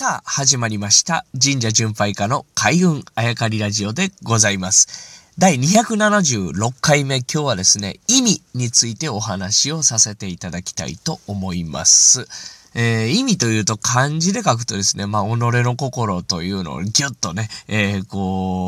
さあ、始まりました。神社巡拝家の開運あやかりラジオでございます。第276回目、今日はですね、意味についてお話をさせていただきたいと思います。えー意味というと漢字で書くとですね、まあ、己の心というのをギュッとね、えーこう、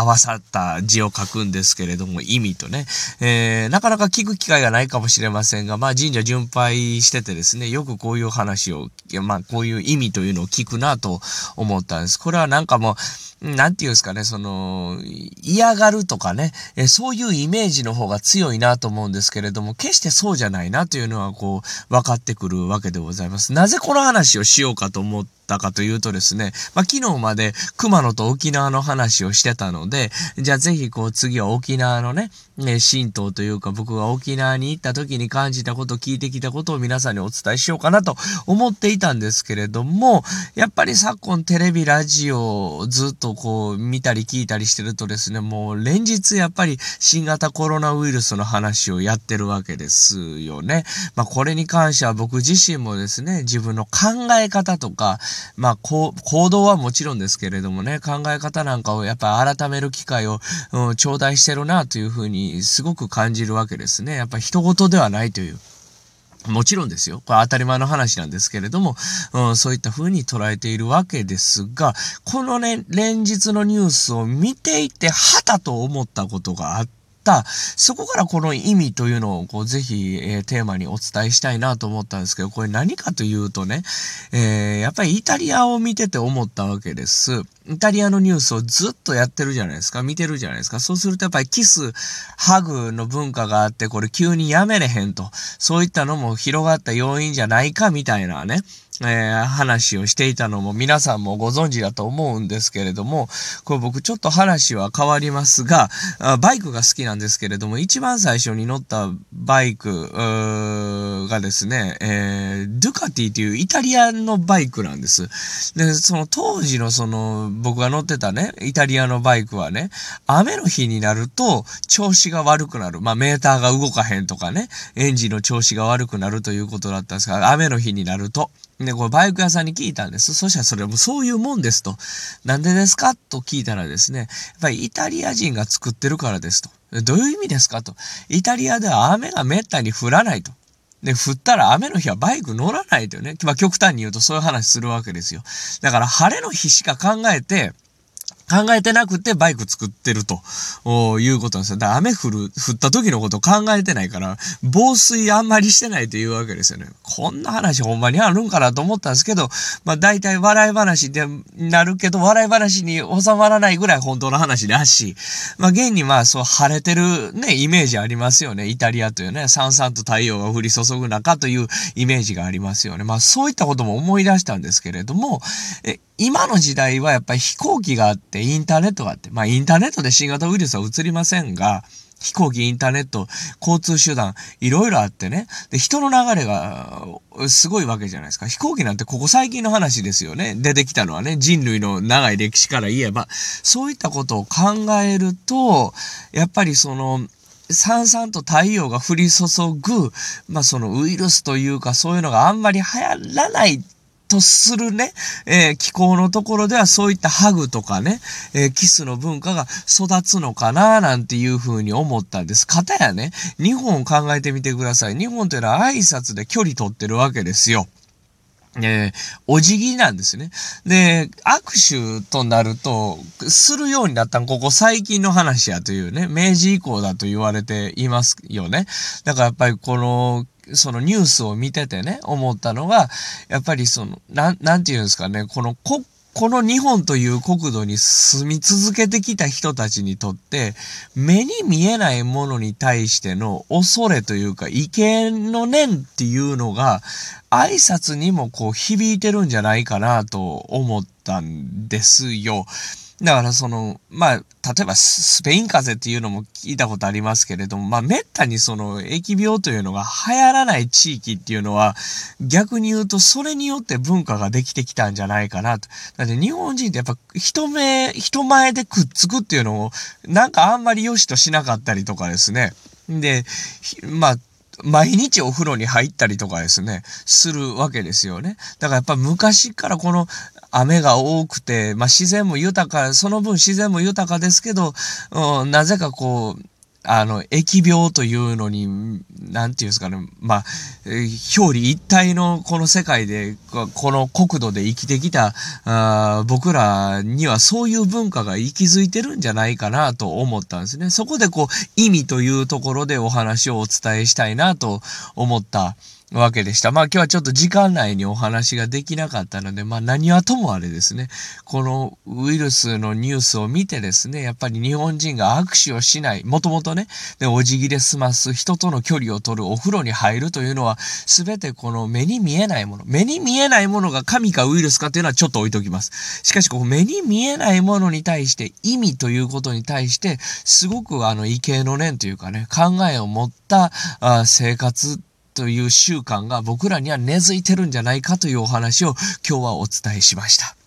合わさった字を書くんですけれども、意味とね、えーなかなか聞く機会がないかもしれませんが、まあ神社巡拝しててですね、よくこういう話を、まあこういう意味というのを聞くなと思ったんです。これはなんかもう、なんていうんですかね、その、嫌がるとかね、えそういうイメージの方が強いなと思うんですけれども、決してそうじゃないなというのはこう、分かってくるわけでございます。なぜこの話をしようかと思ったかというとですね、まあ、昨日まで熊野と沖縄の話をしてたので、じゃあぜひこう次は沖縄のね、ね、神道というか僕が沖縄に行った時に感じたこと、聞いてきたことを皆さんにお伝えしようかなと思っていたんですけれども、やっぱり昨今テレビ、ラジオずっとこう見たり聞いたりしてるとですね、もう連日やっぱり新型コロナウイルスの話をやってるわけですよね。まあこれに関しては僕自身もですね、自分の考え方とか、まあこう行動はもちろんですけれどもね、考え方なんかをやっぱり改める機会を、うん、頂戴してるなというふうにすごく感じるわけですね。やっぱ人事ではないという。もちろんですよ。これ当たり前の話なんですけれども、うん、そういった風に捉えているわけですが、このね、連日のニュースを見ていて、はたと思ったことがあって。そこからこの意味というのを、こう、ぜひ、えーテーマにお伝えしたいなと思ったんですけど、これ何かというとね、えーやっぱりイタリアを見てて思ったわけです。イタリアのニュースをずっとやってるじゃないですか。見てるじゃないですか。そうするとやっぱりキス、ハグの文化があって、これ急にやめれへんと。そういったのも広がった要因じゃないかみたいなね。えー話をしていたのも皆さんもご存知だと思うんですけれども、これ僕ちょっと話は変わりますが、バイクが好きなんですけれども、一番最初に乗ったバイクがですね、えードゥカティというイタリアのバイクなんです。で、その当時のその僕が乗ってたね、イタリアのバイクはね、雨の日になると調子が悪くなる。まあメーターが動かへんとかね、エンジンの調子が悪くなるということだったんですが、雨の日になると。で、これバイク屋さんに聞いたんです。そしたらそれもそういうもんですと。なんでですか？と聞いたらですね、やっぱりイタリア人が作ってるからですと。どういう意味ですかと。イタリアでは雨がめったに降らないと。で、降ったら雨の日はバイク乗らないというね。まあ極端に言うとそういう話するわけですよ。だから晴れの日しか考えて、考えてなくてバイク作ってるということなんですよ。だから雨降る、降った時のこと考えてないから、防水あんまりしてないというわけですよね。こんな話ほんまにあるんかなと思ったんですけど、まあ大体笑い話でなるけど、笑い話に収まらないぐらい本当の話らし。まあ現にまあそう晴れてるね、イメージありますよね。イタリアというね、さんさんと太陽が降り注ぐ中というイメージがありますよね。まあそういったことも思い出したんですけれども、え今の時代はやっぱり飛行機があって、インターネットがあって、まあインターネットで新型ウイルスは移りませんが、飛行機、インターネット、交通手段、いろいろあってね。で、人の流れがすごいわけじゃないですか。飛行機なんてここ最近の話ですよね。出てきたのはね、人類の長い歴史から言えば。そういったことを考えると、やっぱりその、さんさんと太陽が降り注ぐ、まあそのウイルスというかそういうのがあんまり流行らないとするね、えー気候のところではそういったハグとかね、えーキスの文化が育つのかななんていうふうに思ったんです。かたやね、日本を考えてみてください。日本というのは挨拶で距離取ってるわけですよ。えーお辞儀なんですね。で、握手となると、するようになったん、ここ最近の話やというね、明治以降だと言われていますよね。だからやっぱりこの、そのニュースを見ててね、思ったのが、やっぱりその、なん、なんていうんですかね、このこ、この日本という国土に住み続けてきた人たちにとって、目に見えないものに対しての恐れというか、意見の念っていうのが、挨拶にもこう響いてるんじゃないかなと思ったんですよ。だからその、まあ、例えばスペイン風邪っていうのも聞いたことありますけれども、まあ、めったにその疫病というのが流行らない地域っていうのは、逆に言うとそれによって文化ができてきたんじゃないかなと。だって日本人ってやっぱ人目、人前でくっつくっていうのを、なんかあんまり良しとしなかったりとかですね。で、まあ、毎日お風呂に入ったりとかですね、するわけですよね。だからやっぱ昔からこの雨が多くて、まあ自然も豊か、その分自然も豊かですけど、うん、なぜかこう、あの、疫病というのに、なんていうんですかね、まあ、表裏一体のこの世界で、この国土で生きてきたあ僕らにはそういう文化が息づいてるんじゃないかなと思ったんですね。そこでこう、意味というところでお話をお伝えしたいなと思ったわけでした。まあ今日はちょっと時間内にお話ができなかったので、まあ何はともあれですね、このウイルスのニュースを見てですね、やっぱり日本人が握手をしない、もともとね、で、お辞儀で済ます人との距離を取る、お風呂に入るというのは、すべてこの目に見えないもの、目に見えないものが神かウイルスかっていうのはちょっと置いときます。しかし、こう目に見えないものに対して意味ということに対して、すごくあの、畏敬の念というかね、考えを持ったあ生活という習慣が僕らには根付いてるんじゃないかというお話を今日はお伝えしました。